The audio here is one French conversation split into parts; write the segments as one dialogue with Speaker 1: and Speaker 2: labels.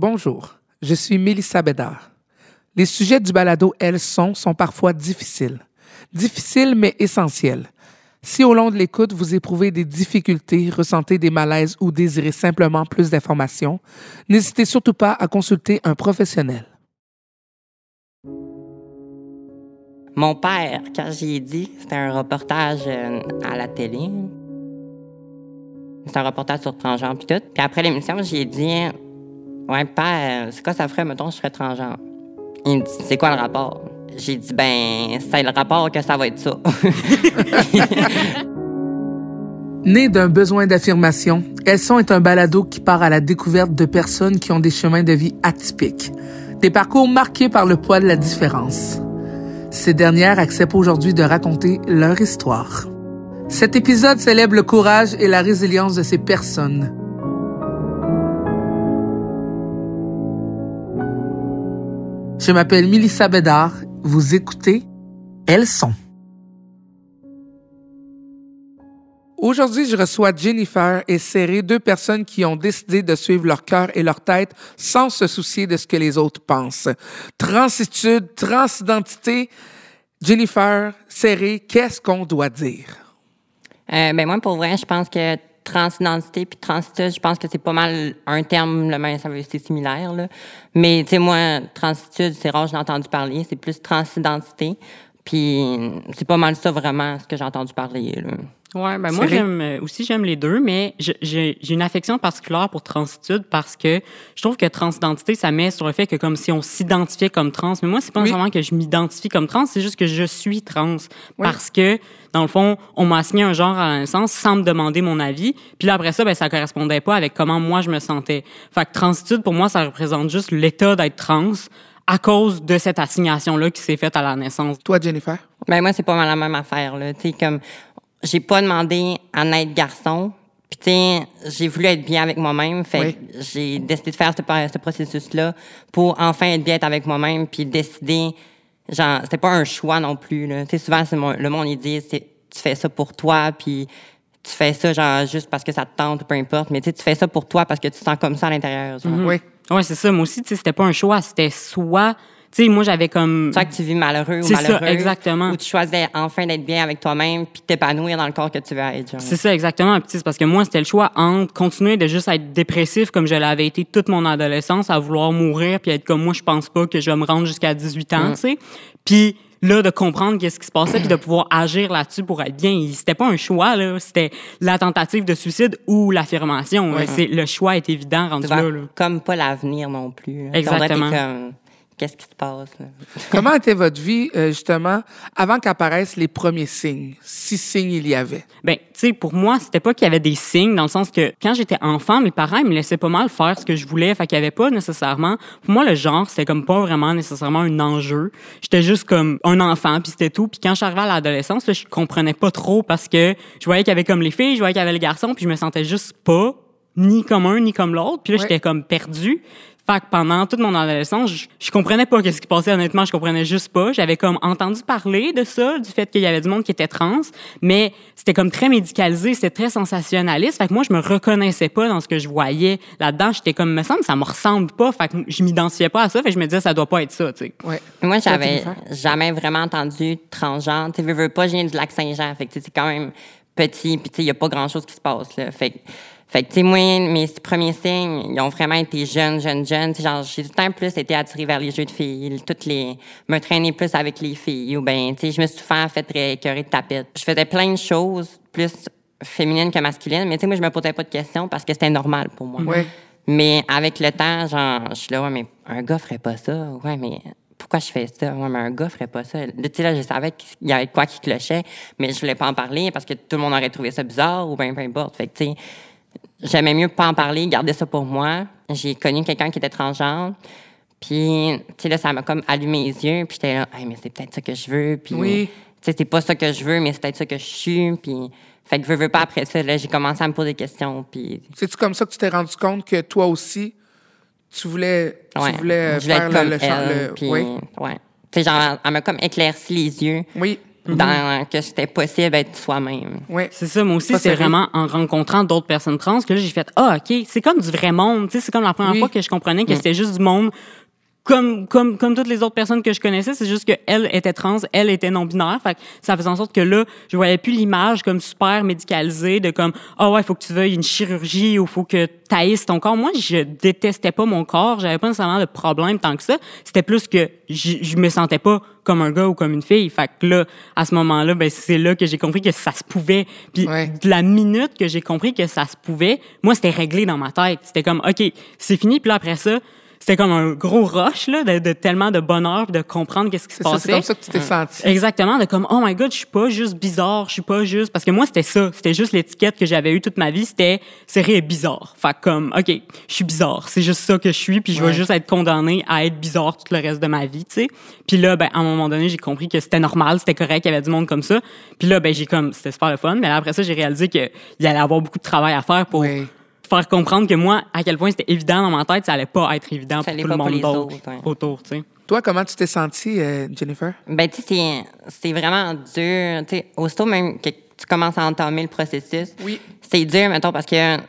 Speaker 1: Bonjour, je suis Mélissa Bédard. Les sujets du balado Elles sont sont parfois difficiles. Difficiles mais essentiels. Si au long de l'écoute, vous éprouvez des difficultés, ressentez des malaises ou désirez simplement plus d'informations, n'hésitez surtout pas à consulter un professionnel.
Speaker 2: Mon père, quand j'ai dit, c'était un reportage euh, à la télé. C'est un reportage sur transgenre puis tout. Puis après l'émission, j'ai dit Ouais, père, c'est quoi ça ferait, mettons, je serais transgenre? Il me dit C'est quoi le rapport? J'ai dit Ben, c'est le rapport que ça va être ça.
Speaker 1: Né d'un besoin d'affirmation, Elles sont est un balado qui part à la découverte de personnes qui ont des chemins de vie atypiques, des parcours marqués par le poids de la différence. Ces dernières acceptent aujourd'hui de raconter leur histoire. Cet épisode célèbre le courage et la résilience de ces personnes. Je m'appelle Milissa Bédard. Vous écoutez Elles sont. Aujourd'hui, je reçois Jennifer et Serré, deux personnes qui ont décidé de suivre leur cœur et leur tête sans se soucier de ce que les autres pensent. Transitude, transidentité. Jennifer, Serré, qu'est-ce qu'on doit dire?
Speaker 2: Euh, ben moi, pour vrai, je pense que transidentité puis transitude, je pense que c'est pas mal un terme, le même, ça veut c'est similaire, là. Mais, tu sais, moi, transitude, c'est rare, j'ai entendu parler. C'est plus transidentité. Puis, c'est pas mal ça, vraiment, ce que j'ai entendu parler, là.
Speaker 3: Ouais, ben moi j'aime euh, aussi j'aime les deux, mais j'ai j'ai une affection particulière pour transitude parce que je trouve que transidentité ça met sur le fait que comme si on s'identifiait comme trans, mais moi c'est pas
Speaker 1: Oui.
Speaker 3: nécessairement que je m'identifie comme trans, c'est juste que je suis trans parce que dans le fond on m'a assigné un genre à la naissance sans me demander mon avis, puis là après ça ben ça correspondait pas avec comment moi je me sentais. Fait que transitude pour moi ça représente juste l'état d'être trans à cause de cette assignation là qui s'est faite à la naissance.
Speaker 1: Toi, Jennifer?
Speaker 2: Ben moi, c'est pas mal la même affaire, là. Tu sais, comme, j'ai pas demandé à naître garçon. Puis, tu sais, j'ai voulu être bien avec moi-même. Fait
Speaker 1: Oui.
Speaker 2: que j'ai décidé de faire ce, ce processus-là pour enfin être bien avec moi-même puis décider. Genre, c'était pas un choix non plus, là. Tu sais, souvent, c'est mon- le monde, il dit, c'est, tu fais ça pour toi puis tu fais ça, genre, juste parce que ça te tente ou peu importe. Mais tu sais, tu fais ça pour toi parce que tu te sens comme ça à l'intérieur, genre.
Speaker 1: Oui.
Speaker 3: Ouais, c'est ça. Moi aussi, tu sais, c'était pas un choix, c'était soit, tu sais, moi j'avais comme
Speaker 2: Soit que tu vis malheureux ou
Speaker 3: C'est ça,
Speaker 2: malheureux.
Speaker 3: exactement.
Speaker 2: Ou tu choisis enfin d'être bien avec toi-même puis t'épanouir dans le corps que tu veux être.
Speaker 3: C'est ça, exactement. Puis, parce que moi, c'était le choix entre continuer de juste être dépressif comme je l'avais été toute mon adolescence, à vouloir mourir, puis être comme moi, je pense pas que je vais me rendre jusqu'à 18 ans, tu sais. Puis là, de comprendre qu'est-ce qui se passait, puis de pouvoir agir là-dessus pour être bien. C'était pas un choix, là. C'était la tentative de suicide ou l'affirmation. C'est Le choix est évident rendu là, là.
Speaker 2: comme pas l'avenir non plus.
Speaker 3: Exactement.
Speaker 2: Comme, qu'est-ce qui se passe, là?
Speaker 1: Comment était votre vie, euh, justement, avant qu'apparaissent les premiers signes? Si signes il y avait?
Speaker 3: Ben, tu sais, pour moi, c'était pas qu'il y avait des signes, dans le sens que quand j'étais enfant, mes parents ils me laissaient pas mal faire ce que je voulais, fait qu'il y avait pas nécessairement. Pour moi, le genre, c'était comme pas vraiment nécessairement un enjeu. J'étais juste comme un enfant, puis c'était tout. Puis quand arrivée à l'adolescence, là, je comprenais pas trop parce que je voyais qu'il y avait comme les filles, je voyais qu'il y avait les garçons, puis je me sentais juste pas ni comme un ni comme l'autre. Puis là,
Speaker 1: Ouais.
Speaker 3: j'étais comme perdue. Fait que pendant toute mon adolescence, je, je comprenais pas qu'est-ce qui se passait honnêtement, je comprenais juste pas. J'avais comme entendu parler de ça, du fait qu'il y avait du monde qui était trans, mais c'était comme très médicalisé, c'était très sensationnaliste. Fait que moi, je me reconnaissais pas dans ce que je voyais là-dedans. J'étais comme, me semble, ça me ressemble pas. Fait que je m'identifiais pas à ça. Fait que je me disais, ça doit pas être ça, tu sais.
Speaker 1: Ouais.
Speaker 2: Moi, j'avais jamais vraiment entendu transgenre. Tu veux, veux pas, je viens du lac Saint-Jean. Fait que, c'est quand même petit, puis tu sais, il y a pas grand-chose qui se passe, là. Fait que, fait que, tu sais, moi, mes premiers signes, ils ont vraiment été jeunes, jeunes, jeunes. Genre, j'ai tout le temps plus été attirée vers les jeux de filles, toutes les, me traîner plus avec les filles, ou ben, tu sais, je me suis souvent fait écœurer de tapette. Je faisais plein de choses, plus féminines que masculines, mais tu sais, moi, je me posais pas de questions parce que c'était normal pour moi.
Speaker 1: Ouais.
Speaker 2: Mais avec le temps, genre, je suis là, ouais, mais un gars ferait pas ça. Ouais, mais pourquoi je fais ça? Ouais, mais un gars ferait pas ça. Tu sais, là, je savais qu'il y avait quoi qui clochait, mais je voulais pas en parler parce que tout le monde aurait trouvé ça bizarre ou ben peu importe. Fait que, tu sais, j'aimais mieux pas en parler, garder ça pour moi. J'ai connu quelqu'un qui était transgenre. Puis, tu sais, là, ça m'a comme allumé les yeux. Puis j'étais là, hey, mais c'est peut-être ça que je veux. Puis,
Speaker 1: Oui.
Speaker 2: tu sais, c'est pas ça que je veux, mais c'est peut-être ça que je suis. Puis, fait que veux, veux pas après ça, là, j'ai commencé à me poser des questions. Puis,
Speaker 1: C'est-tu comme ça que tu t'es rendu compte que toi aussi, tu voulais, tu voulais
Speaker 2: je voulais
Speaker 1: faire le,
Speaker 2: comme
Speaker 1: le
Speaker 2: elle,
Speaker 1: le-
Speaker 2: puis,
Speaker 1: Oui.
Speaker 2: ouais. Tu sais, genre, elle m'a comme éclairci les yeux.
Speaker 1: Oui.
Speaker 2: Dans que c'était possible d'être soi-même.
Speaker 1: Oui.
Speaker 3: C'est ça, moi aussi, c'est vraiment en rencontrant d'autres personnes trans que là, j'ai fait, ah, OK, c'est comme du vrai monde. Tu sais, c'est comme la première
Speaker 1: Oui.
Speaker 3: fois que je comprenais que c'était juste du monde comme, comme, comme toutes les autres personnes que je connaissais. C'est juste qu'elle était trans, elle était non-binaire. Fait que ça faisait en sorte que là, je voyais plus l'image comme super médicalisée de comme, ah ouais, faut que tu veuilles une chirurgie ou faut que taillisses ton corps. Moi, je détestais pas mon corps. J'avais pas nécessairement de problème tant que ça. C'était plus que je, je me sentais pas comme un gars ou comme une fille. Fait que là, à ce moment-là, ben, c'est là que j'ai compris que ça se pouvait. Puis
Speaker 1: Ouais.
Speaker 3: de la minute que j'ai compris que ça se pouvait, moi, c'était réglé dans ma tête. C'était comme, OK, c'est fini. Puis là, après ça, c'était comme un gros rush, là, de, de tellement de bonheur de comprendre qu'est-ce qui se passait.
Speaker 1: c'est comme ça que tu t'es senti.
Speaker 3: Exactement, de comme, oh my god, je suis pas juste bizarre, je suis pas juste, parce que moi, c'était ça, c'était juste l'étiquette que j'avais eue toute ma vie, c'était, série est bizarre. Fait que comme, ok, je suis bizarre, c'est juste ça que je suis, puis je
Speaker 1: Ouais.
Speaker 3: vais juste être condamnée à être bizarre tout le reste de ma vie, tu sais. Puis là, ben, à un moment donné, j'ai compris que c'était normal, c'était correct, qu'il y avait du monde comme ça. Puis là, ben, j'ai comme, c'était super le fun, mais là, après ça, j'ai réalisé qu'il allait avoir beaucoup de travail à faire pour
Speaker 1: Oui.
Speaker 3: Faire comprendre que moi, à quel point c'était évident dans ma tête, ça allait pas être évident
Speaker 2: Ça
Speaker 3: pour tout le monde d'autre autour, tu sais.
Speaker 1: Toi, comment tu t'es sentie, euh, Jennifer?
Speaker 2: Ben, tu sais, c'est- vraiment dur. Tu sais, aussitôt même que tu commences à entamer le processus,
Speaker 1: Oui.
Speaker 2: c'est dur, mettons, parce que, tu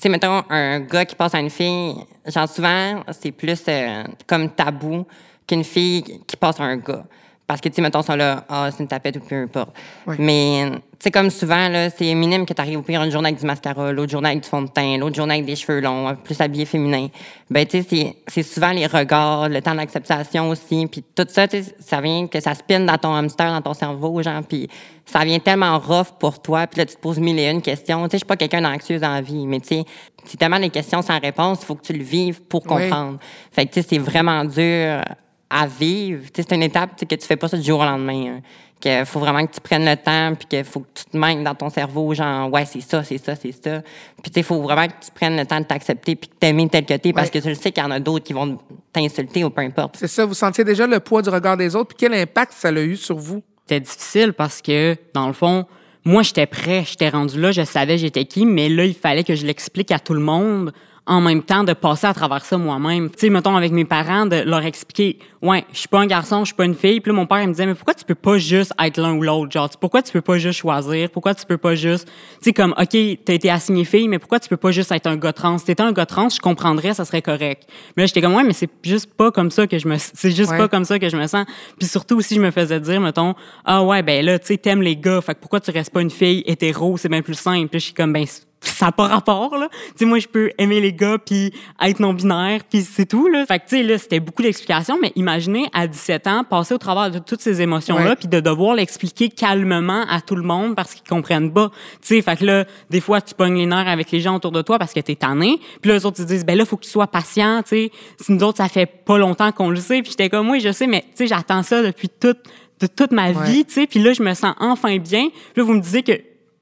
Speaker 2: sais, mettons, un gars qui passe à une fille, genre souvent, c'est plus euh, comme tabou qu'une fille qui passe à un gars. Parce que, tu sais, mettons, sont là, ah, c'est une tapette ou peu importe.
Speaker 1: Oui.
Speaker 2: Mais, sais, comme souvent, là, c'est minime que tu arrives au pire une journée avec du mascara, l'autre journée avec du fond de teint, l'autre journée avec des cheveux longs, plus habillé féminin. Ben, tu sais, c'est- c'est souvent les regards, le temps d'acceptation aussi, puis tout ça, tu sais, ça vient que ça spinne dans ton hamster, dans ton cerveau, genre, puis ça vient tellement rough pour toi, puis là, tu te poses mille et une questions. Tu sais, je suis pas quelqu'un d'anxieux dans la vie, mais tu sais, c'est tellement des questions sans réponse, il faut que tu le vives pour
Speaker 1: Oui.
Speaker 2: comprendre. Fait que, tu sais, c'est vraiment dur à vivre. Tu sais, c'est une étape que tu fais pas ça du jour au lendemain. hein. Que faut vraiment que tu prennes le temps, puis qu'il faut que tu te mêles dans ton cerveau, genre, ouais, c'est ça, c'est ça, c'est ça. Puis, tu sais, faut vraiment que tu prennes le temps de t'accepter, puis de t'aimer tel que t'es, parce
Speaker 1: Ouais.
Speaker 2: que tu le sais qu'il y en a d'autres qui vont t'insulter ou peu importe.
Speaker 1: C'est ça, vous sentiez déjà le poids du regard des autres, puis quel impact ça a eu sur vous?
Speaker 3: C'était difficile parce que, dans le fond, moi, j'étais prêt, j'étais rendu là, je savais j'étais qui, mais là, il fallait que je l'explique à tout le monde en même temps de passer à travers ça moi-même. Tu sais, mettons, avec mes parents, de leur expliquer, ouais, je suis pas un garçon, je suis pas une fille. Puis là, mon père, il me disait, mais pourquoi tu peux pas juste être l'un ou l'autre? Genre, tu- pourquoi tu peux pas juste choisir? Pourquoi tu peux pas juste, tu sais, comme, OK, t'as été assigné fille, mais pourquoi tu peux pas juste être un gars trans? Si t'étais un gars trans, je comprendrais, ça serait correct. Mais là, j'étais comme, ouais, mais c'est juste pas comme ça que je me, c'est juste
Speaker 1: Ouais.
Speaker 3: pas comme ça que je me sens. Puis surtout aussi, je me faisais dire, mettons, ah ouais, ben là, tu sais, t'aimes les gars, fait que pourquoi tu restes pas une fille hétéro, c'est bien plus simple. Puis je suis comme, ben, ça n'a pas rapport, là. Tu sais, moi, je peux aimer les gars puis être non-binaire, puis c'est tout, là. Fait que, tu sais, là, c'était beaucoup d'explications, mais imaginez, à 17 ans, passer au travers de toutes ces émotions-là,
Speaker 1: Ouais.
Speaker 3: puis de devoir l'expliquer calmement à tout le monde parce qu'ils comprennent pas. Tu sais, fait que là, des fois, tu pognes les nerfs avec les gens autour de toi parce que t'es tanné, puis là, les autres, ils disent, ben là, faut que tu sois patient, tu sais. Si nous autres, ça fait pas longtemps qu'on le sait, puis j'étais comme, oui, je sais, mais, tu sais, j'attends ça depuis toute, de toute ma
Speaker 1: Ouais.
Speaker 3: vie, tu sais, puis là, je me sens enfin bien. Puis là, vous me disiez que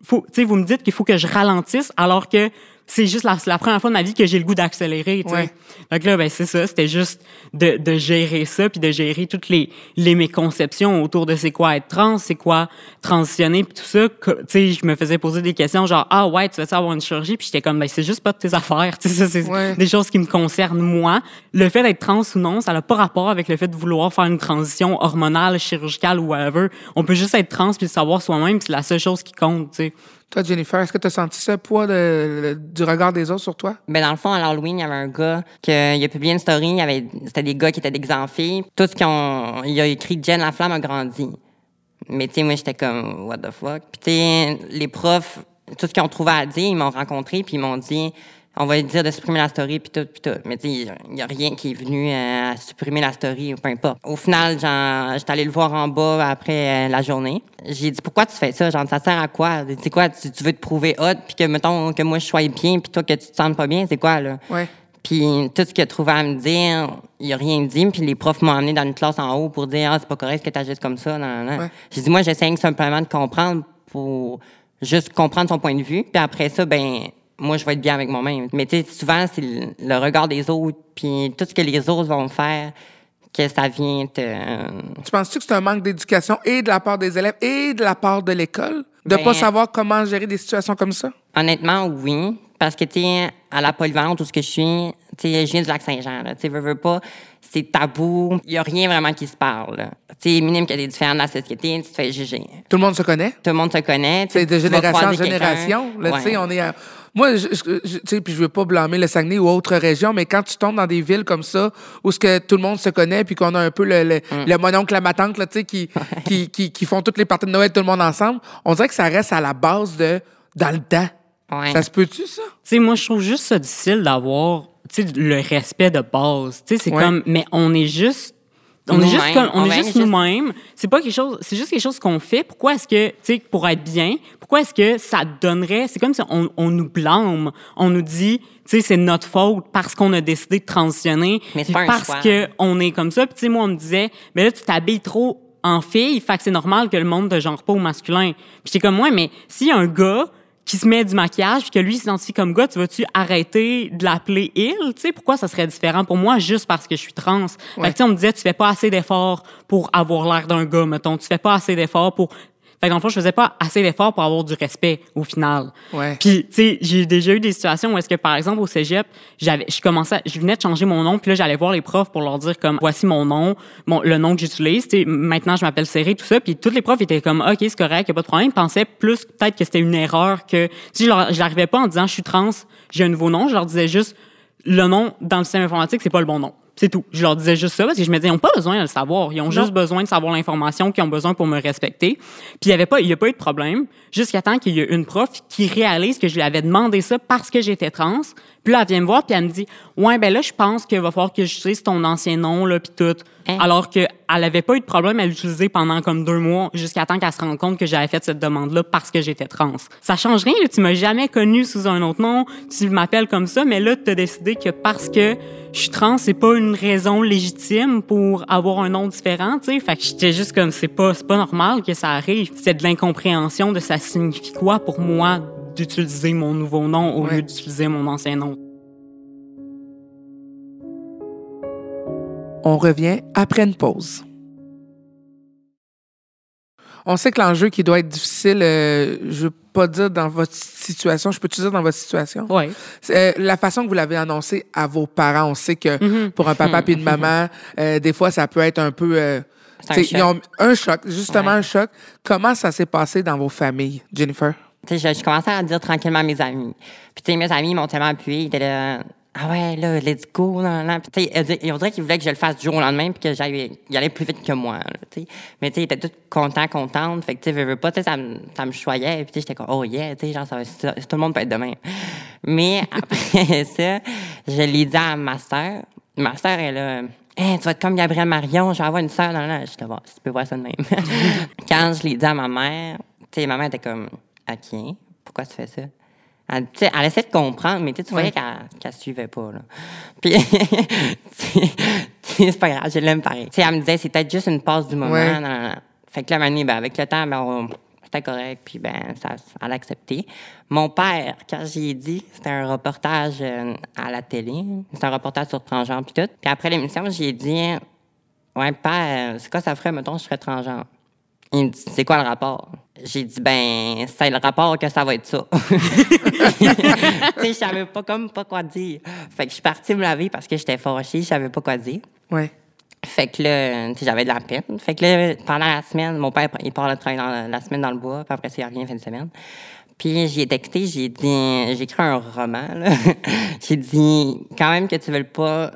Speaker 3: faut, vous me dites qu'il faut que je ralentisse alors que c'est juste la, première fois de ma vie que j'ai le goût d'accélérer.
Speaker 1: Ouais.
Speaker 3: Que là, ben, c'est ça. C'était juste de, de gérer ça puis de gérer toutes les, les méconceptions autour de c'est quoi être trans, c'est quoi transitionner puis tout ça. Tu sais, je me faisais poser des questions genre, ah ouais, tu veux avoir une chirurgie? Puis j'étais comme, ben, c'est juste pas de tes affaires. Tu sais, ça, c'est
Speaker 1: Ouais.
Speaker 3: des choses qui me concernent moi. Le fait d'être trans ou non, ça n'a pas rapport avec le fait de vouloir faire une transition hormonale, chirurgicale ou whatever. On peut juste être trans puis le savoir soi-même, c'est la seule chose qui compte, tu sais.
Speaker 1: Toi, Jennifer, est-ce que tu as senti ce poids du regard des autres sur toi?
Speaker 2: Ben, dans le fond, à l'Halloween, il y avait un gars qui a publié une story. C'était des gars qui étaient déguisés en filles. Qu'ils ont, il a écrit Jen la flamme a grandi. Mais, tu sais, moi, j'étais comme, what the fuck? Puis, tu sais, les profs, tout ce qu'ils ont trouvé à dire, ils m'ont rencontré, puis ils m'ont dit, on va lui dire de supprimer la story, puis tout, puis tout. Mais, tu sais, il y a rien qui est venu euh, à supprimer la story, ou peu importe. Au final, genre, j'étais allée le voir en bas après euh, la journée. J'ai dit, pourquoi tu fais ça? Genre, ça sert à quoi? C'est quoi? Tu, tu veux te prouver hot, puis que, mettons, que moi, je sois bien, puis toi, que tu te sentes pas bien? C'est quoi, là?
Speaker 1: Ouais.
Speaker 2: Puis tout ce qu'il a trouvé à me dire, il a rien dit. Puis les profs m'ont amené dans une classe en haut pour dire ah c'est pas correct que tu agisses comme ça. Non, non, non.
Speaker 1: Ouais.
Speaker 2: J'ai dit moi j'essaie simplement de comprendre pour juste comprendre son point de vue. Puis après ça ben moi je vais être bien avec moi-même. Mais tu sais souvent c'est le, le regard des autres puis tout ce que les autres vont faire que ça vient te
Speaker 1: Tu penses-tu que c'est un manque d'éducation et de la part des élèves et de la part de l'école? De
Speaker 2: Ben-
Speaker 1: pas savoir comment gérer des situations comme ça?
Speaker 2: Honnêtement, oui. Parce que, tu sais, à la polyvalente où ce que je suis, Tu sais, je viens du lac Saint-Jean, là. Tu sais, veux, veux pas, c'est tabou. Il y a rien vraiment qui se parle. Tu sais, minime qu'il y a des différents dans la société, tu te fais juger.
Speaker 1: Tout le monde se connaît?
Speaker 2: Tout le monde se connaît.
Speaker 1: C'est de génération en génération. Tu sais, on est à- Moi, je, je- sais, puis je veux pas blâmer le Saguenay ou autre région, mais quand tu tombes dans des villes comme ça, où ce que tout le monde se connaît, puis qu'on a un peu le, le,
Speaker 2: Mm.
Speaker 1: le mononcle, la ma tante, là, tu sais, qui, qui, qui, qui font toutes les parties de Noël, tout le monde ensemble, on dirait que ça reste à la base de dans le temps.
Speaker 2: Ouais.
Speaker 1: Ça se peut-tu, ça?
Speaker 3: Tu sais, moi, je trouve juste ça difficile d'avoir, tu sais, le respect de base. Tu sais, c'est
Speaker 1: Ouais.
Speaker 3: comme, mais on est juste, on est juste comme, on,
Speaker 2: On
Speaker 3: est juste nous-mêmes. C'est pas quelque chose, c'est juste quelque chose qu'on fait. Pourquoi est-ce que, tu sais, pour être bien, pourquoi est-ce que ça donnerait, c'est comme si on, on nous blâme, on nous dit, tu sais, c'est notre faute parce qu'on a décidé de transitionner,
Speaker 2: Mais pas un
Speaker 3: parce
Speaker 2: choix.
Speaker 3: que on est comme ça. Puis tu sais, moi, on me disait, mais là, tu t'habilles trop en fille, fait que c'est normal que le monde de genre pas au masculin. Puis j'étais comme, ouais, mais s'il y a un gars qui se met du maquillage, puis que lui s'identifie comme gars, tu vas-tu arrêter de l'appeler il? Tu sais, pourquoi ça serait différent pour moi juste parce que je suis trans? Fait que, on me disait, tu fais pas assez d'efforts pour avoir l'air d'un gars, mettons. Tu fais pas assez d'efforts pour... Fait que dans le fond, je faisais pas assez d'efforts pour avoir du respect, au final.
Speaker 1: Ouais.
Speaker 3: Puis, tu sais, j'ai déjà eu des situations où est-ce que, par exemple, au cégep, j'avais, je commençais, je venais de changer mon nom, puis là, j'allais voir les profs pour leur dire comme, voici mon nom, mon, le nom que j'utilise, tu sais, maintenant, je m'appelle Serré, tout ça, puis tous les profs étaient comme, OK, c'est correct, y a pas de problème. Ils pensaient plus peut-être que c'était une erreur que, tu sais, je n'arrivais pas en disant, je suis trans, j'ai un nouveau nom, je leur disais juste, le nom dans le système informatique, c'est pas le bon nom. C'est tout. Je leur disais juste ça parce que je me disais, ils n'ont pas besoin de le savoir. Ils ont juste besoin de savoir l'information qu'ils ont besoin pour me respecter. Puis il y avait pas, il y a pas eu de problème jusqu'à temps qu'il y ait une prof qui réalise que je lui avais demandé ça parce que j'étais trans. Puis là, elle vient me voir puis elle me dit, ouais, ben là, je pense qu'il va falloir que j'utilise ton ancien nom là puis tout.
Speaker 2: Hein?
Speaker 3: Alors que elle avait pas eu de problème à l'utiliser pendant comme deux mois jusqu'à temps qu'elle se rende compte que j'avais fait cette demande-là parce que j'étais trans. Ça change rien. Là. Tu m'as jamais connu sous un autre nom. Tu m'appelles comme ça, mais là, tu as décidé que parce que je suis trans, c'est pas une raison légitime pour avoir un nom différent, tu sais. Fait que j'étais juste comme, c'est pas, c'est pas normal que ça arrive. C'est de l'incompréhension de ça signifie quoi pour moi d'utiliser mon nouveau nom au
Speaker 1: Ouais.
Speaker 3: lieu d'utiliser mon ancien nom.
Speaker 1: On revient après une pause. On sait que l'enjeu qui doit être difficile, euh, je veux pas dire dans votre situation, je peux te dire dans votre situation? C'est, euh, la façon que vous l'avez annoncé à vos parents, on sait que
Speaker 3: Mhm.
Speaker 1: pour un papa puis une maman, euh, des fois ça peut être un peu euh,
Speaker 2: C'est un choc.
Speaker 1: ils ont un choc, justement
Speaker 2: Ouais.
Speaker 1: un choc. Comment ça s'est passé dans vos familles, Jennifer?
Speaker 2: Je, je commençais à dire tranquillement à mes amis. Puis, mes amis m'ont tellement appuyé. Ils étaient là, ah ouais, là, let's go, nan, nan. Puis, on dirait qu'ils voulaient que je le fasse du jour au lendemain puis que allait plus vite que moi, là. Mais, tu sais, ils étaient tous contents, contentes. Fait que, pas, ça me, ça me choyait. Puis, tu j'étais comme, oh yeah, genre, ça tout le monde peut être demain. Mais, après ça, je l'ai dit à ma sœur. Ma sœur, elle a, Hein, tu vas être comme Gabrielle Marion, je vais avoir une sœur. Non, non, je te vois, tu peux voir ça de même. Quand je l'ai dit à ma mère, tu ma mère était comme, OK, pourquoi tu fais ça? Elle, elle essaie de comprendre, mais tu voyais qu'elle qu'elle suivait pas. Là. Puis, c'est pas grave, je l'aime pareil. Tu sais, elle me disait, c'est peut-être juste une passe du moment.
Speaker 1: Ouais.
Speaker 2: Non, non, non. Fait que là, Manu, ben, avec le temps, ben, on- c'était correct, puis ben, ça, elle a accepté. Mon père, quand j'y ai dit, c'était un reportage euh, à la télé. C'était un reportage sur transgenre, puis tout. Puis après l'émission, j'ai dit, ouais, père, c'est quoi ça ferait, mettons, je serais transgenre? Il me dit, c'est quoi le rapport? J'ai dit, ben, c'est le rapport que ça va être ça. tu sais, je savais pas comme pas quoi dire. Fait que je suis partie me laver parce que j'étais fâchée, je savais pas quoi dire.
Speaker 1: Ouais.
Speaker 2: Fait que là, j'avais de la peine. Fait que là, pendant la semaine, mon père, il part le travail dans la, la semaine dans le bois, puis après ça, il revient fin de semaine. Puis j'ai texté, j'ai dit, j'ai écrit un roman, j'ai dit, quand même que tu veux pas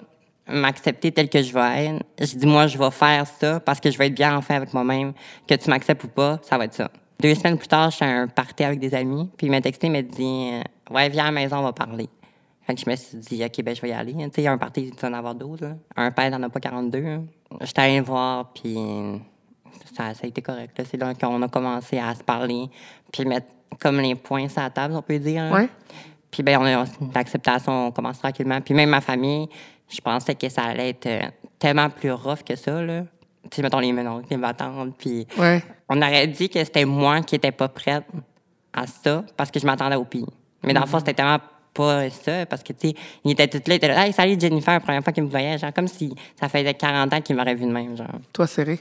Speaker 2: m'accepter tel que je vais être, j'ai dit, moi, je vais faire ça parce que je vais être bien enfin avec moi-même. Que tu m'acceptes ou pas, ça va être ça. Deux semaines plus tard, j'étais à un party avec des amis, puis il m'a texté, il m'a dit, euh, ouais, viens à la maison, on va parler. Fait que je me suis dit, OK, ben, je vais y aller. Tu sais, il y a un party, tu en avoir 12. Là. Un père n'en a pas 42. hein. J'étais allée le voir, puis ça, ça a été correct. là. C'est là qu'on a commencé à se parler, puis mettre comme les points sur la table, on peut dire. là.
Speaker 1: Ouais.
Speaker 2: Puis ben, on a l'acceptation, on commence tranquillement. Puis même ma famille, je pensais que ça allait être euh, tellement plus rough que ça. Là. Tu sais, mettons les menons, les battantes, puis
Speaker 1: Ouais.
Speaker 2: on aurait dit que c'était moi qui n'étais pas prête à ça parce que je m'attendais au pire. Mais dans le fond, c'était tellement pas ça parce que, tu sais, ils étaient tous là, ils étaient là, hey, salut Jennifer, la première fois qu'ils me voyaient, genre, comme si ça faisait 40 ans qu'ils m'auraient vu de même, genre.
Speaker 1: Toi, serré.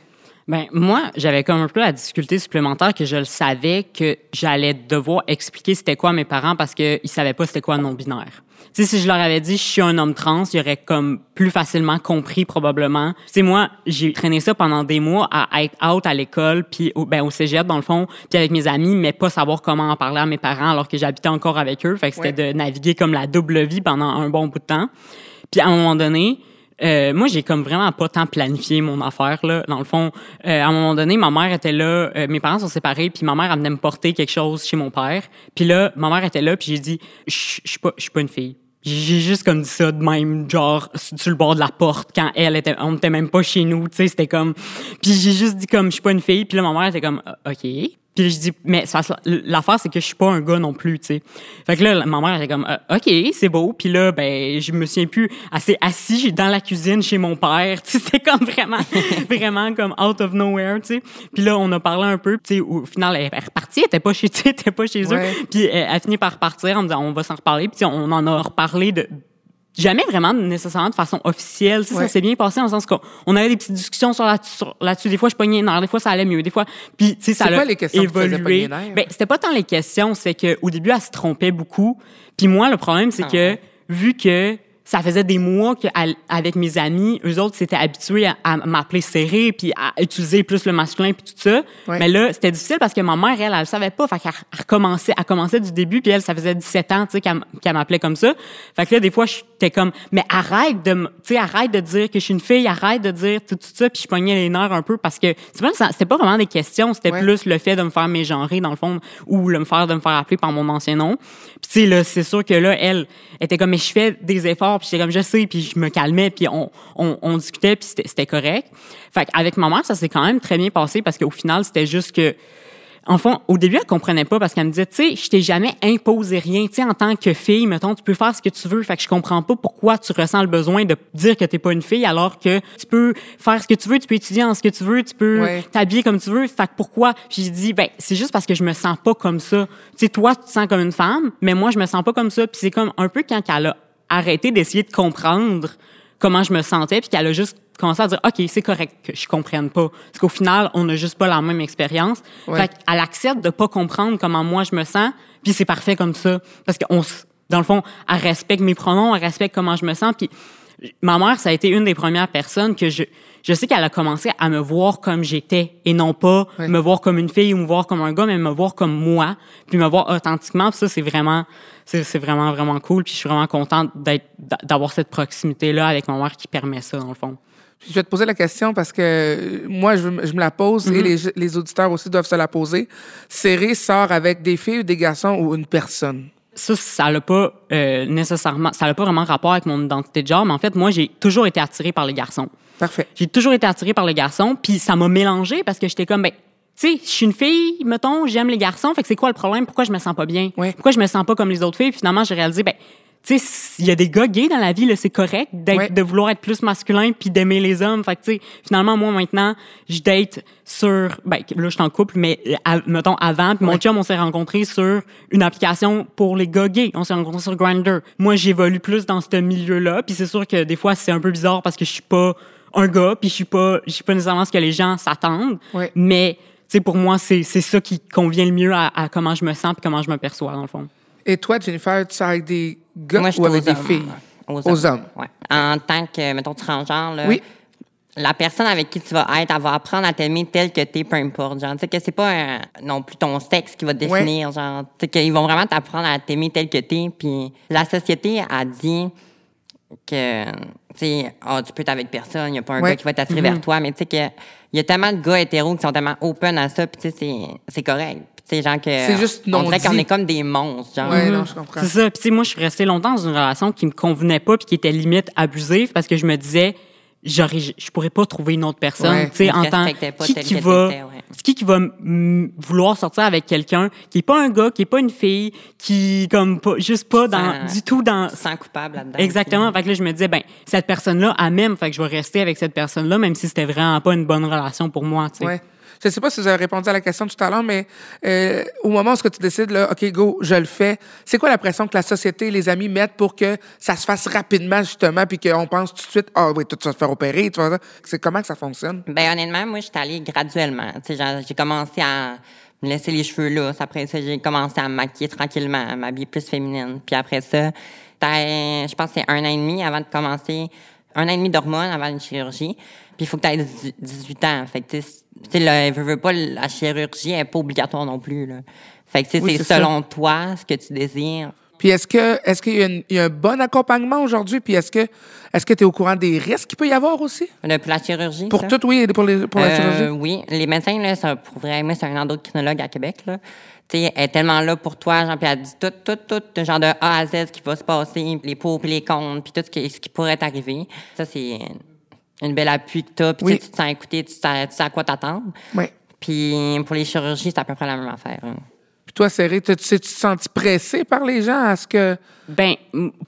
Speaker 3: Ben moi, j'avais comme un peu la difficulté supplémentaire que je le savais que j'allais devoir expliquer c'était quoi à mes parents parce qu'ils savaient pas c'était quoi non binaire. Tu si je leur avais dit je suis un homme trans, ils auraient comme plus facilement compris probablement. Tu moi, j'ai traîné ça pendant des mois à être out à l'école, puis au, ben, au cégep dans le fond, puis avec mes amis, mais pas savoir comment en parler à mes parents alors que j'habitais encore avec eux. Fait que c'était de naviguer comme la double vie pendant un bon bout de temps. Puis à un moment donné, euh, moi, j'ai comme vraiment pas tant planifié mon affaire là. Dans le fond, euh, à un moment donné, ma mère était là. euh, mes parents sont séparés, puis ma mère elle venait me porter quelque chose chez mon père. Puis là, ma mère était là, puis j'ai dit, je suis pas, je suis pas une fille. J'ai juste comme dit ça de même, genre sur le bord de la porte quand elle était, on était même pas chez nous, tu sais, c'était comme. Puis j'ai juste dit comme je suis pas une fille. Puis là, ma mère était comme, ok. Puis je dis, mais l'affaire, c'est que je suis pas un gars non plus, tu sais. Fait que là, ma mère était comme, Ah, OK, c'est beau. Puis là, ben, je me souviens plus, assez assis dans la cuisine chez mon père. Tu sais, c'était comme vraiment, vraiment comme out of nowhere, tu sais. Puis là, on a parlé un peu, tu sais, au final, elle est repartie, elle était pas chez, elle était pas chez eux. Puis elle, elle finit par repartir en me disant, on va s'en reparler. Puis on en a reparlé de jamais vraiment nécessairement de façon officielle. Tu sais,
Speaker 1: Ouais.
Speaker 3: Ça s'est bien passé dans le sens qu'on on avait des petites discussions sur là-dessus. Des fois, je pognais les nerfs, des fois, ça allait mieux. Des fois, puis tu sais, ça a évolué. Ben, c'était pas tant les questions, c'est que au début, elle se trompait beaucoup. Puis moi, le problème, c'est
Speaker 2: Ah
Speaker 3: que vu que ça faisait des mois qu'avec mes amis, eux autres s'étaient habitués à, à m'appeler serré puis à utiliser plus le masculin puis tout ça.
Speaker 1: Ouais.
Speaker 3: Mais là, c'était difficile parce que ma mère, elle, elle, le savait pas. Fait qu'elle elle recommençait, elle commençait du début puis elle, ça faisait 17 ans, tu sais, qu'elle m'appelait comme ça. Fait que là, des fois, j'étais comme, mais arrête de, me- tu sais, arrête de dire que je suis une fille, arrête de dire tout, tout ça puis je pognais les nerfs un peu parce que c'était pas vraiment des questions, c'était
Speaker 1: Ouais.
Speaker 3: plus le fait de me faire mégenrer dans le fond ou le me faire de me faire appeler par mon ancien nom. Puis tu sais là, c'est sûr que là elle était comme mais je fais des efforts puis j'étais comme je sais puis je me calmais puis on on, on discutait puis c'était correct. Fait avec ma mère ça s'est quand même très bien passé parce qu'au final c'était juste que en fond, au début, elle comprenait pas parce qu'elle me disait, tu sais, je t'ai jamais imposé rien. Tu sais, en tant que fille, mettons, tu peux faire ce que tu veux. Fait que je comprends pas pourquoi tu ressens le besoin de dire que t'es pas une fille alors que tu peux faire ce que tu veux, tu peux étudier en ce que tu veux, tu peux
Speaker 1: Ouais.
Speaker 3: t'habiller comme tu veux. Fait que pourquoi? Puis j'ai dit, ben, c'est juste parce que je me sens pas comme ça. Tu sais, toi, tu te sens comme une femme, mais moi, je me sens pas comme ça. Puis c'est comme un peu quand elle a arrêté d'essayer de comprendre comment je me sentais, puis qu'elle a juste commencé à dire, OK, c'est correct que je comprenne pas. Parce qu'au final, on n'a juste pas la même expérience.
Speaker 1: Ouais.
Speaker 3: Fait qu'elle accepte de pas comprendre comment moi je me sens, puis c'est parfait comme ça. Parce qu'on dans le fond, elle respecte mes pronoms, elle respecte comment je me sens, puis ma mère, ça a été une des premières personnes que je, je sais qu'elle a commencé à me voir comme j'étais et non pas me voir comme une fille ou me voir comme un gars, mais me voir comme moi, puis me voir authentiquement. Puis ça, c'est vraiment, c'est c'est vraiment, vraiment cool. Puis je suis vraiment contente d'être, d'avoir cette proximité-là avec ma mère qui permet ça, dans le fond.
Speaker 1: Puis je vais te poser la question parce que euh, moi, je, me- je me la pose
Speaker 3: Mm-hmm.
Speaker 1: et les, les auditeurs aussi doivent se la poser. Serré sort avec des filles ou des garçons ou une personne?
Speaker 3: Ça, ça n'a pas euh, nécessairement, ça n'a pas vraiment rapport avec mon identité de genre, mais en fait, moi, j'ai toujours été attirée par les garçons.
Speaker 1: Parfait.
Speaker 3: J'ai toujours été attirée par les garçons, puis ça m'a mélangé parce que j'étais comme, ben, tu sais, je suis une fille, mettons, j'aime les garçons, fait que c'est quoi le problème? Pourquoi je me sens pas bien?
Speaker 1: Ouais.
Speaker 3: Pourquoi je me sens pas comme les autres filles? Puis finalement, j'ai réalisé, ben, tu sais, il y a des gars gays dans la vie, c'est correct d'être,
Speaker 1: Ouais.
Speaker 3: de vouloir être plus masculin puis d'aimer les hommes. Fait que, tu sais, finalement, moi, maintenant, je date sur, ben, là, je suis en couple, mais, euh, à- mettons, avant, puis mon
Speaker 1: Ouais.
Speaker 3: chum, on s'est rencontrés sur une application pour les gars gays. On s'est rencontrés sur Grindr. Moi, j'évolue plus dans ce milieu-là, puis c'est sûr que des fois, c'est un peu bizarre parce que je suis pas un gars, puis je suis pas, je suis pas nécessairement ce que les gens s'attendent.
Speaker 1: Ouais.
Speaker 3: Mais, tu sais, pour moi, c'est, c'est ça qui convient le mieux à, à comment je me sens puis comment je me perçois, dans le fond.
Speaker 1: Et toi, Jennifer, tu avec des gars
Speaker 2: Moi,
Speaker 1: ou avec
Speaker 2: aux
Speaker 1: des
Speaker 2: hommes.
Speaker 1: filles?
Speaker 2: Aux,
Speaker 1: Aux hommes.
Speaker 2: Ouais. En tant que, mettons, transgenre, là,
Speaker 1: Oui.
Speaker 2: la personne avec qui tu vas être, elle va apprendre à t'aimer tel que t'es, peu importe. Genre, tu sais, que c'est pas un- non plus ton sexe qui va te définir. Genre, tu sais, qu'ils vont vraiment t'apprendre à t'aimer tel que t'es. Puis la société a dit que, tu sais, ah, tu peux être avec personne, il n'y a pas un
Speaker 1: Ouais.
Speaker 2: gars qui va t'attirer vers toi, mais tu sais que il y a tellement de gars hétéros qui sont tellement open à ça, puis tu sais, c'est- c'est correct. Sais, genre que...
Speaker 1: C'est juste
Speaker 2: On dirait
Speaker 1: non
Speaker 2: qu'on est comme des monstres, genre.
Speaker 1: Ouais, non, je comprends.
Speaker 3: C'est ça. Puis tu sais, moi, je suis restée longtemps dans une relation qui me convenait pas puis qui était limite abusive parce que je me disais, j'aurais, je pourrais pas trouver une autre personne.
Speaker 1: Ouais.
Speaker 3: Tu sais, en tant qui qui
Speaker 2: que
Speaker 3: va,
Speaker 2: ouais.
Speaker 3: qui qui va vouloir sortir avec quelqu'un qui est pas un gars, qui est pas une fille, qui comme pas, juste pas dans
Speaker 2: Sans-
Speaker 3: du tout dans
Speaker 2: Sans coupable là-dedans.
Speaker 3: Exactement. Fait que là, je me disais, ben, cette personne-là, elle m'aime. Fait que je vais rester avec cette personne-là, même si c'était vraiment pas une bonne relation pour moi, tu sais.
Speaker 1: Ouais. Je sais pas si vous avez répondu à la question tout à l'heure, mais euh, au moment où tu décides, là, OK, go, je le fais, c'est quoi la pression que la société, les amis mettent pour que ça se fasse rapidement, justement, puis qu'on pense tout de suite, ah oui, tout ça se faire opérer, tu vois, c'est comment que ça fonctionne?
Speaker 2: Ben honnêtement, moi, je suis allée graduellement. Tu j'ai commencé à me laisser les cheveux là. Après ça, j'ai commencé à me maquiller tranquillement, à m'habiller plus féminine. Puis après ça, je pense c'est un an et demi avant de commencer, un an et demi d'hormones avant une chirurgie. Puis il faut que tu aies 18 ans. Fait que, tu sais, veux, veux pas, la chirurgie est pas obligatoire non plus, là. Fait que, tu sais,
Speaker 1: Oui,
Speaker 2: c'est selon toi, ce que tu désires.
Speaker 1: Puis est-ce que est-ce qu'il y, a y un bon accompagnement aujourd'hui? Puis est-ce que est-ce que tu es au courant des risques qu'il peut y avoir aussi?
Speaker 2: Là, pour la chirurgie,
Speaker 1: Pour
Speaker 2: ça?
Speaker 1: tout, oui, pour, les, pour la
Speaker 2: Euh,
Speaker 1: chirurgie?
Speaker 2: Oui, les médecins, là, ça, pour vrai, moi, c'est un endocrinologue à Québec, là. Tu sais, elle est tellement là pour toi, genre, puis elle dit tout, tout, tout, genre de A à Z, qui va se passer, les pour les contre, puis tout ce qui, ce qui pourrait t'arriver. Ça, c'est une belle appui que t'as, puis tu sais,
Speaker 1: Oui.
Speaker 2: tu te sens écouté, tu sais, tu sais à quoi t'attendre.
Speaker 1: Oui.
Speaker 2: Puis pour les chirurgies, c'est à peu près la même affaire. hein.
Speaker 1: Puis toi, Serré, tu tu te sens pressé par les gens à ce que.
Speaker 3: Ben,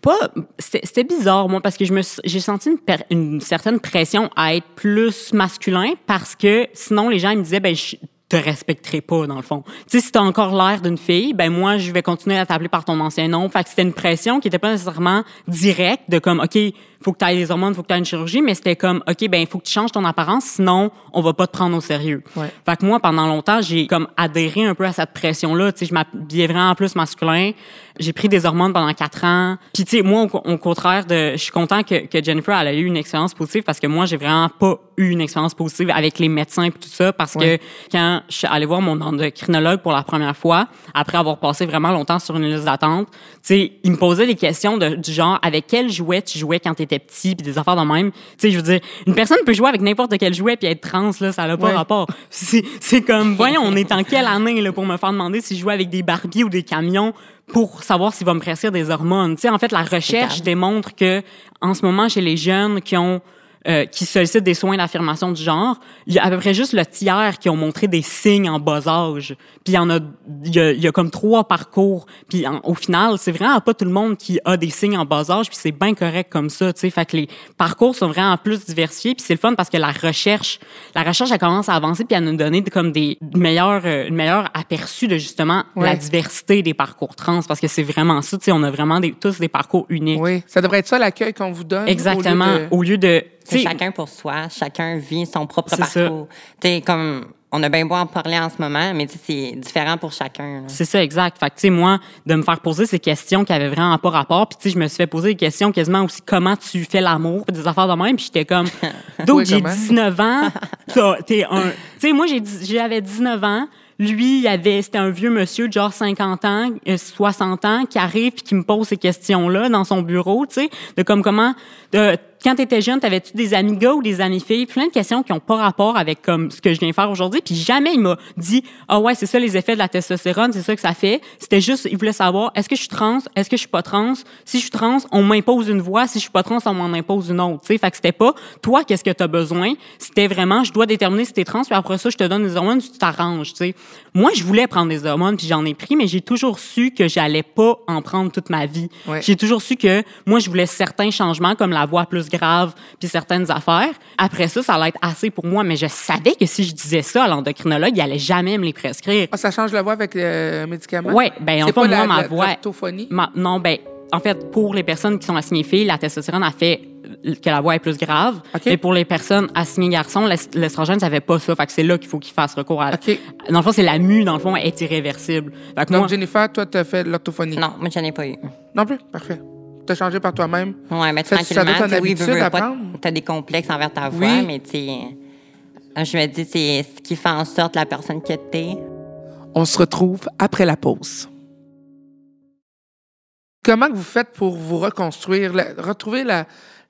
Speaker 3: pas. C'était bizarre, moi, parce que je me j'ai senti une, per- une certaine pression à être plus masculin parce que sinon, les gens ils me disaient, ben, je te respecterai pas, dans le fond. Tu sais, si t'as encore l'air d'une fille, ben, moi, je vais continuer à t'appeler par ton ancien nom. Fait que c'était une pression qui était pas nécessairement directe de comme, OK, faut que tu ailles des hormones, faut que tu une chirurgie, mais c'était comme, OK, ben, il faut que tu changes ton apparence, sinon, on va pas te prendre au sérieux.
Speaker 1: Ouais.
Speaker 3: Fait que moi, pendant longtemps, j'ai comme adhéré un peu à cette pression-là. Tu sais, je m'habillais vraiment plus masculin. J'ai pris des hormones pendant quatre ans. Puis, tu sais, moi, au, au contraire de, je suis content que, que Jennifer, elle a eu une expérience positive parce que moi, j'ai vraiment pas eu une expérience positive avec les médecins et tout ça parce
Speaker 1: Ouais.
Speaker 3: que quand je suis allée voir mon endocrinologue pour la première fois, après avoir passé vraiment longtemps sur une liste d'attente, tu sais, il me posait des questions de, du genre, avec quel jouet tu jouais quand t'étais petit puis des affaires de même. Tu sais, je veux dire, une personne peut jouer avec n'importe quel jouet puis être trans, là, ça n'a pas
Speaker 1: Ouais.
Speaker 3: rapport. C'est comme, voyons, on est en quelle année, là, pour me faire demander si je joue avec des Barbies ou des camions pour savoir s'il va me prescrire des hormones. Tu sais, en fait, la recherche démontre que, en ce moment, chez les jeunes qui ont euh, qui sollicitent des soins d'affirmation du genre, il y a à peu près juste le tiers qui ont montré des signes en bas âge. Puis il y en a, il y a, il y a comme trois parcours. Puis en- au final, c'est vraiment pas tout le monde qui a des signes en bas âge. Puis c'est bien correct comme ça, tu sais. Fait que les parcours sont vraiment plus diversifiés. Puis c'est le fun parce que la recherche, la recherche, elle commence à avancer puis à nous donner comme des meilleurs, euh, une meilleure aperçu de justement
Speaker 1: Ouais.
Speaker 3: la diversité des parcours trans parce que c'est vraiment ça, tu sais. On a vraiment des, tous des parcours uniques.
Speaker 1: Oui. Ça devrait être ça l'accueil qu'on vous donne. au lieu
Speaker 3: Exactement.
Speaker 1: de-
Speaker 3: Au lieu de,
Speaker 2: C'est chacun pour soi, chacun vit son propre parcours. Tu sais, comme, on a bien beau en parler en ce moment, mais tu sais, c'est différent pour chacun.
Speaker 3: C'est ça, exact. Fait que, tu sais, moi, de me faire poser ces questions qui avaient vraiment pas rapport, puis tu sais, je me suis fait poser des questions quasiment aussi comment tu fais l'amour, puis des affaires de même, puis j'étais comme, donc
Speaker 1: Oui,
Speaker 3: j'ai
Speaker 1: comment?
Speaker 3: 19 ans, t'es un, tu sais, moi j'ai, dix- j'avais 19 ans, lui, il avait, c'était un vieux monsieur de genre 50 ans, euh, 60 ans, qui arrive puis qui me pose ces questions-là dans son bureau, tu sais, de comme comment, de, quand t'étais jeune, t'avais-tu des amis gars ou des amis filles? Plein de questions qui ont pas rapport avec comme ce que je viens faire aujourd'hui. Puis jamais il m'a dit, ah ouais, c'est ça les effets de la testostérone, c'est ça que ça fait. C'était juste, il voulait savoir, est-ce que je suis trans? Est-ce que je suis pas trans? Si je suis trans, on m'impose une voie. Si je suis pas trans, on m'en impose une autre. Tu fait que c'était pas, toi, qu'est-ce que t'as besoin? C'était vraiment, je dois déterminer si t'es trans, puis après ça, je te donne des hormones, tu t'arranges, tu. Moi, je voulais prendre des hormones, puis j'en ai pris, mais j'ai toujours su que j'allais pas en prendre toute ma vie.
Speaker 1: Ouais.
Speaker 3: J'ai toujours su que moi, je voulais certains changements, comme la voix plus grave, puis certaines affaires. Après ça, ça allait être assez pour moi, mais je savais que si je disais ça à l'endocrinologue, il allait jamais me les prescrire.
Speaker 1: Ah, ça change la voix avec le médicament?
Speaker 3: Ouais, ben, en
Speaker 1: C'est
Speaker 3: fait,
Speaker 1: pas
Speaker 3: moi,
Speaker 1: la-
Speaker 3: ma voix-
Speaker 1: l'orthophonie?
Speaker 3: Ma- non, ben, en fait, pour les personnes qui sont assignées filles, la testostérone a fait que la voix est plus grave.
Speaker 1: OK.
Speaker 3: Mais pour les personnes assignées garçons, l'est- l'estrogène, ça fait pas ça. Fait que c'est là qu'il faut qu'ils fassent recours à.
Speaker 1: OK.
Speaker 3: Dans le fond, c'est la mue, dans le fond, est irréversible. Fait que
Speaker 1: Donc,
Speaker 3: moi,
Speaker 1: Jennifer, toi, tu as fait l'orthophonie?
Speaker 2: Non, moi, j'en ai pas eu.
Speaker 1: Non plus? Parfait. Tu as changé par toi-même?
Speaker 2: Ouais, mais
Speaker 1: Ça- ça
Speaker 2: tranquillement,
Speaker 1: doit
Speaker 2: tu
Speaker 1: une
Speaker 2: oui,
Speaker 1: prendre.
Speaker 2: t'as des complexes envers ta voix,
Speaker 1: Oui.
Speaker 2: mais tu sais, je me dis, c'est ce qui fait en sorte la personne que t'es.
Speaker 1: On se retrouve après la pause. Comment que vous faites pour vous reconstruire, la- retrouver la,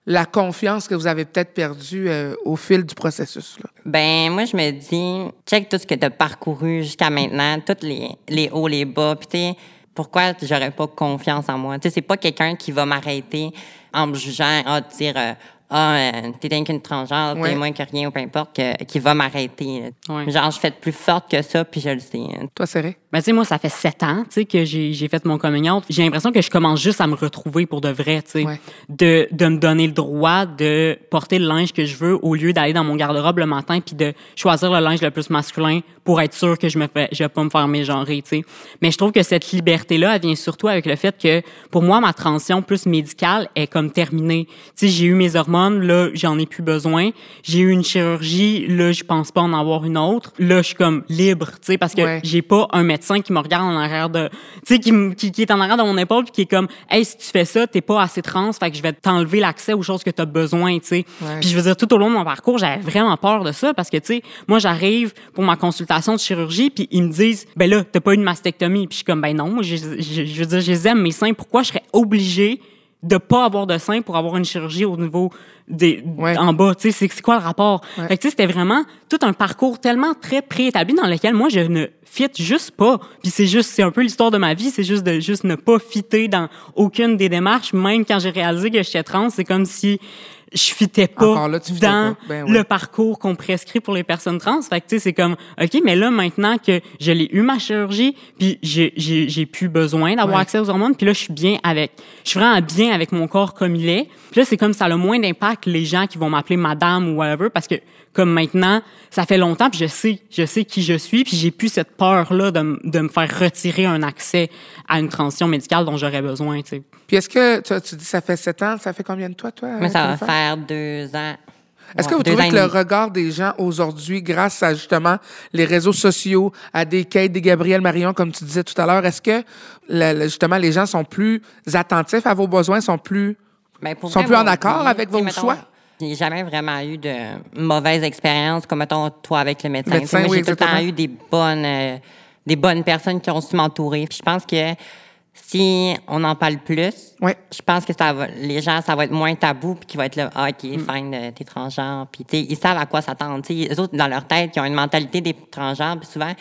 Speaker 1: la confiance que vous avez peut-être perdue euh, au fil du processus? Là?
Speaker 2: Ben, moi, je me dis, check tout ce que t'as parcouru jusqu'à maintenant, tous les, les hauts, les bas, puis tu sais, pourquoi j'aurais pas confiance en moi? Tu sais, c'est pas quelqu'un qui va m'arrêter en me jugeant, ah, te dire, euh, ah, euh, t'es rien qu'une transgenre,
Speaker 1: Ouais.
Speaker 2: t'es moins que rien, ou peu importe, que- qui va m'arrêter.
Speaker 3: Ouais.
Speaker 2: Genre, je fais de plus forte que ça, puis je le sais.
Speaker 1: Toi, Serré?
Speaker 3: Ben, tu sais, moi, ça fait sept ans, tu sais, que j'ai, j'ai fait mon coming J'ai l'impression que je commence juste à me retrouver pour de vrai, tu sais.
Speaker 1: Ouais.
Speaker 3: De, de me donner le droit de porter le linge que je veux au lieu d'aller dans mon garde-robe le matin puis de choisir le linge le plus masculin pour être sûr que je me fais, je vais pas me faire mégenrer, tu sais. Mais je trouve que cette liberté-là, elle vient surtout avec le fait que, pour moi, ma transition plus médicale est comme terminée. Tu sais, j'ai eu mes hormones, là, j'en ai plus besoin. J'ai eu une chirurgie, là, je pense pas en avoir une autre. Là, je suis comme libre, tu sais, parce que
Speaker 1: Ouais.
Speaker 3: j'ai pas un médecin qui me regarde en arrière de, tu sais, qui, qui, qui est en arrière de mon épaule puis qui est comme, hey, si tu fais ça, t'es pas assez trans, fait que je vais t'enlever l'accès aux choses que t'as besoin, tu sais.
Speaker 1: Ouais.
Speaker 3: Puis je veux dire, tout au long de mon parcours, j'avais vraiment peur de ça parce que, tu sais, moi, j'arrive pour ma consultation de chirurgie puis ils me disent, ben là, t'as pas eu de mastectomie. Puis je suis comme, ben non, moi, je, je, je veux dire, je les aime, mes seins. Pourquoi je serais obligée de pas avoir de seins pour avoir une chirurgie au niveau des
Speaker 1: Ouais.
Speaker 3: en bas, tu sais, c'est c'est quoi le rapport?
Speaker 1: Ouais.
Speaker 3: Fait que tu sais, c'était vraiment tout un parcours tellement très préétabli dans lequel moi je ne fit juste pas. Puis c'est juste c'est un peu l'histoire de ma vie, c'est juste de juste ne pas fitter dans aucune des démarches, même quand j'ai réalisé que j'étais trans, c'est comme si je fitais pas
Speaker 1: là,
Speaker 3: dans
Speaker 1: pas. Ben oui.
Speaker 3: le parcours qu'on prescrit pour les personnes trans. Fait que tu sais, c'est comme OK, mais là maintenant que je l'ai eu ma chirurgie, puis j'ai j'ai j'ai plus besoin d'avoir
Speaker 1: Ouais.
Speaker 3: accès aux hormones, puis là je suis bien avec je suis vraiment bien avec mon corps comme il est. Puis là c'est comme ça a le moins d'impact les gens qui vont m'appeler madame ou whatever parce que comme maintenant, ça fait longtemps puis je sais, je sais qui je suis puis j'ai plus cette peur là de, de me faire retirer un accès à une transition médicale dont j'aurais besoin, tu sais.
Speaker 1: Puis est-ce que tu, tu dis ça fait sept ans, ça fait combien de toi, toi?
Speaker 2: Mais ça va faire deux ans.
Speaker 1: Est-ce que vous
Speaker 2: deux
Speaker 1: trouvez que le regard des gens aujourd'hui, grâce à justement les réseaux sociaux, à des Kate, des Gabriel Marion, comme tu disais tout à l'heure, est-ce que le- justement les gens sont plus attentifs à vos besoins, sont plus
Speaker 2: Ben, pour
Speaker 1: Sont
Speaker 2: vrai,
Speaker 1: plus en accord
Speaker 2: oui.
Speaker 1: avec vos
Speaker 2: mettons,
Speaker 1: choix?
Speaker 2: J'ai jamais vraiment eu de mauvaise expérience, comme mettons toi avec le médecin. Moi,
Speaker 1: oui,
Speaker 2: j'ai tout le temps eu des bonnes, euh, des bonnes personnes qui ont su m'entourer. Puis je pense que si on en parle plus,
Speaker 1: Ouais.
Speaker 2: je pense que ça va, les gens, ça va être moins tabou, puis qu'ils vont être là, ah, ok,
Speaker 1: Mm.
Speaker 2: fine, euh, t'es transgenre, puis tu sais, ils savent à quoi s'attendre. Eux autres, dans leur tête, ils ont une mentalité des transgenres, puis souvent,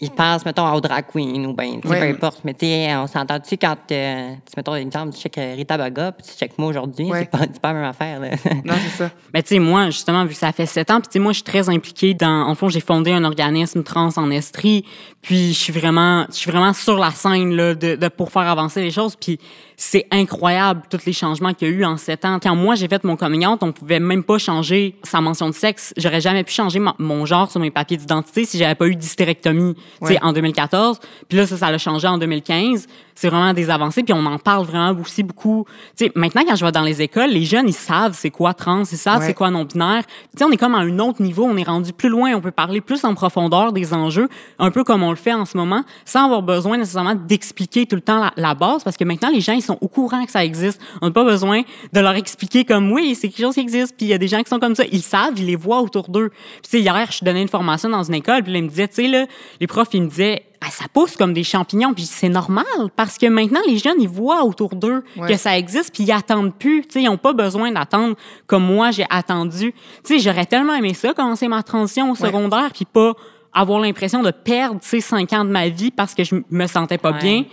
Speaker 2: ils pensent, mettons, au drag queen, ou ben, sais,
Speaker 1: Ouais.
Speaker 2: peu importe. Mais tu sais, on s'entend-tu quand, euh, tu mettons, exemple, tu check euh, Rita Baga, puis tu check moi aujourd'hui,
Speaker 1: Ouais.
Speaker 2: c'est pas, pas la même affaire, là.
Speaker 1: Non, c'est ça.
Speaker 3: Mais tu sais, moi, justement, vu que ça fait sept ans, puis tu sais, moi, je suis très impliquée dans. En fond, j'ai fondé un organisme trans en Estrie, puis je suis vraiment, je suis vraiment sur la scène là, de, de pour faire avancer les choses. Puis c'est incroyable tous les changements qu'il y a eu en sept ans. Quand moi j'ai fait mon coming out, on pouvait même pas changer sa mention de sexe. J'aurais jamais pu changer ma- mon genre sur mes papiers d'identité si j'avais pas eu d'hystérectomie, sais,
Speaker 1: Ouais.
Speaker 3: en 2014. Puis là, ça, ça l'a changé en 2015. C'est vraiment des avancées. Puis on en parle vraiment aussi beaucoup. Tu sais, maintenant, quand je vais dans les écoles, les jeunes, ils savent c'est quoi trans, ils savent
Speaker 1: Ouais.
Speaker 3: c'est quoi non-binaire. On est comme à un autre niveau. On est rendu plus loin. On peut parler plus en profondeur des enjeux, un peu comme on le fait en ce moment, sans avoir besoin nécessairement d'expliquer tout le temps la, la base, parce que maintenant, les gens, ils sont au courant que ça existe. On n'a pas besoin de leur expliquer comme, oui, c'est quelque chose qui existe. Puis il y a des gens qui sont comme ça. Ils savent, ils les voient autour d'eux. Puis hier, je donnais une formation dans une école, puis là, ils me disaient, tu sais, là, les profs, ils me disaient, ah, ça pousse comme des champignons. Puis c'est normal parce que maintenant, les jeunes, ils voient autour d'eux
Speaker 1: Ouais.
Speaker 3: que ça existe, puis ils attendent plus. Tu sais, ils n'ont pas besoin d'attendre comme moi, j'ai attendu. Tu sais, j'aurais tellement aimé ça, commencer ma transition au secondaire, puis pas avoir l'impression de perdre, sais, cinq ans de ma vie parce que je me sentais pas
Speaker 2: Ouais.
Speaker 3: bien.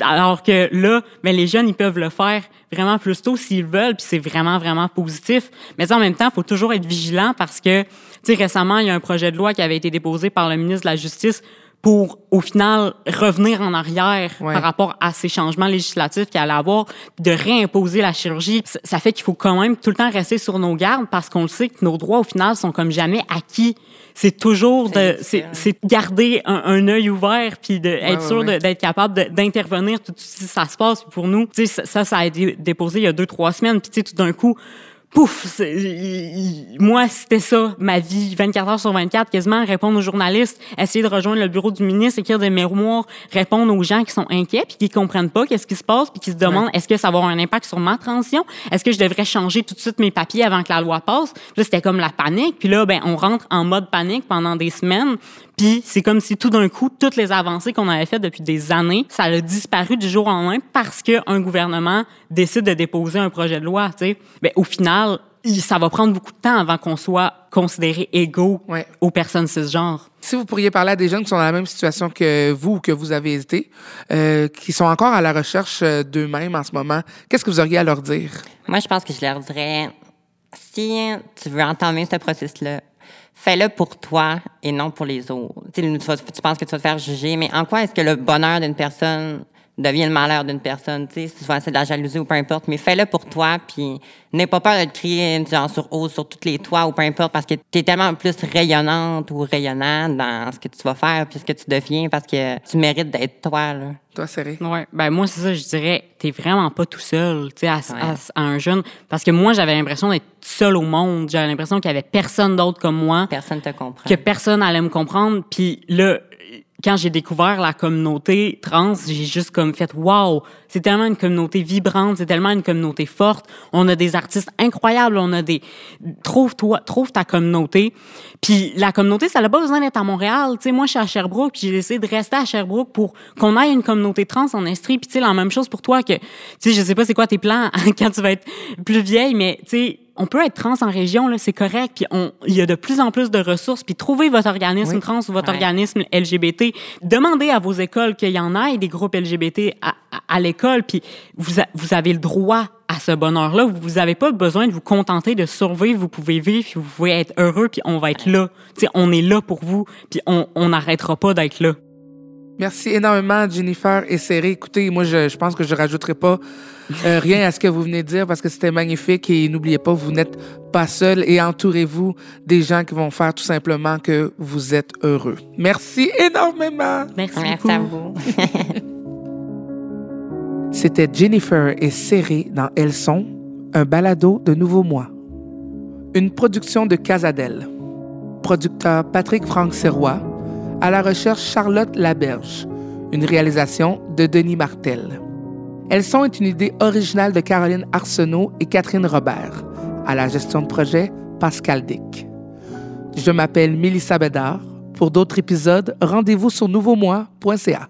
Speaker 3: Alors que là, ben les jeunes, ils peuvent le faire vraiment plus tôt s'ils veulent, puis c'est vraiment, vraiment positif. Mais en même temps, il faut toujours être vigilant parce que, tu sais, récemment, il y a un projet de loi qui avait été déposé par le ministre de la Justice pour, au final, revenir en arrière
Speaker 1: Ouais.
Speaker 3: par rapport à ces changements législatifs qu'il allait avoir, de réimposer la chirurgie. Ça- fait qu'il faut quand même tout le temps rester sur nos gardes parce qu'on le sait que nos droits, au final, sont comme jamais acquis. C'est toujours de,
Speaker 2: C'est
Speaker 3: garder un, un œil ouvert puis de être sûr
Speaker 1: ouais.
Speaker 3: d'être capable d'intervenir tout de suite si ça se passe pour nous. Tu sais, ça, ça, ça a été déposé il y a deux, trois semaines. Puis tu sais, tout d'un coup, pouf, c'est- il- il- moi, c'était ça, ma vie, 24 heures sur 24, quasiment répondre aux journalistes, essayer de rejoindre le bureau du ministre, écrire des mémoires, répondre aux gens qui sont inquiets puis qui comprennent pas qu'est-ce qui se passe puis qui se demandent est-ce que ça va avoir un impact sur ma transition? Est-ce que je devrais changer tout de suite mes papiers avant que la loi passe? Puis là, c'était comme la panique. Puis là, ben, on rentre en mode panique pendant des semaines. Puis c'est comme si tout d'un coup, toutes les avancées qu'on avait faites depuis des années, ça a disparu du jour au lendemain parce qu'un gouvernement décide de déposer un projet de loi. Tu sais, ben, au final, il- ça va prendre beaucoup de temps avant qu'on soit considérés égaux
Speaker 1: Ouais.
Speaker 3: aux personnes cisgenres.
Speaker 1: Si vous pourriez parler à des jeunes qui sont dans la même situation que vous ou que vous avez été, euh, qui sont encore à la recherche euh, d'eux-mêmes en ce moment, qu'est-ce que vous auriez à leur dire?
Speaker 2: Moi, je pense que je leur dirais, si tu veux entamer ce processus-là, fais-le pour toi et non pour les autres. Tu, sais, tu vas- tu penses que tu vas te faire juger, mais en quoi est-ce que le bonheur d'une personne devient le malheur d'une personne, tu sais, souvent c'est de la jalousie ou peu importe, mais fais-le pour toi, puis n'aie pas peur de te crier genre sur haut, sur tous les toits ou peu importe, parce que tu es tellement plus rayonnante ou rayonnant dans ce que tu vas faire, puis ce que tu deviens, parce que tu mérites d'être toi, là.
Speaker 1: Toi, Serré.
Speaker 3: Ouais, ben moi c'est ça, je dirais, t'es vraiment pas tout seul, tu sais, à, à- à un jeune, parce que moi j'avais l'impression d'être seul au monde, j'avais l'impression qu'il y avait personne d'autre comme moi,
Speaker 2: Personne te comprend.
Speaker 3: que personne allait me comprendre, puis là, quand j'ai découvert la communauté trans, j'ai juste comme fait wow, c'est tellement une communauté vibrante, c'est tellement une communauté forte. On a des artistes incroyables, on a des trouve toi, trouve ta communauté. Puis la communauté, ça n'a pas besoin d'être à Montréal. Tu sais, moi je suis à Sherbrooke, puis j'ai décidé de rester à Sherbrooke pour qu'on ait une communauté trans en Estrie. Puis tu sais la même chose pour toi que tu sais, je sais pas c'est quoi tes plans quand tu vas être plus vieille, mais tu sais on peut être trans en région, là, c'est correct. Puis on, il y a de plus en plus de ressources. Puis trouvez votre organisme
Speaker 1: Oui.
Speaker 3: trans ou votre
Speaker 2: Ouais.
Speaker 3: organisme LGBT. Demandez à vos écoles qu'il y en ait des groupes LGBT à, à- à l'école. Puis vous, a- vous avez le droit à ce bonheur-là. Vous n'avez pas besoin de vous contenter de survivre. Vous pouvez vivre, puis vous pouvez être heureux, puis on va être là. Tu sais, on est là pour vous, puis on on n'arrêtera pas d'être là.
Speaker 1: Merci énormément, Jennifer et Serré. Écoutez, moi, je, je pense que je rajouterai pas euh, rien à ce que vous venez de dire parce que c'était magnifique et n'oubliez pas, vous n'êtes pas seul et entourez-vous des gens qui vont faire tout simplement que vous êtes heureux. Merci énormément.
Speaker 3: Merci,
Speaker 2: Merci à vous.
Speaker 1: C'était Jennifer et Serré dans Elles sont, un balado de Nouveau Mois. Une production de Casadel. Producteur Patrick Franck Serrois. À la recherche Charlotte Laberge. Une réalisation de Denis Martel. Elles sont est une idée originale de Caroline Arsenault et Catherine Robert. À la gestion de projet, Pascal Dick. Je m'appelle Mélissa Bédard. Pour d'autres épisodes, rendez-vous sur nouveaumois.ca.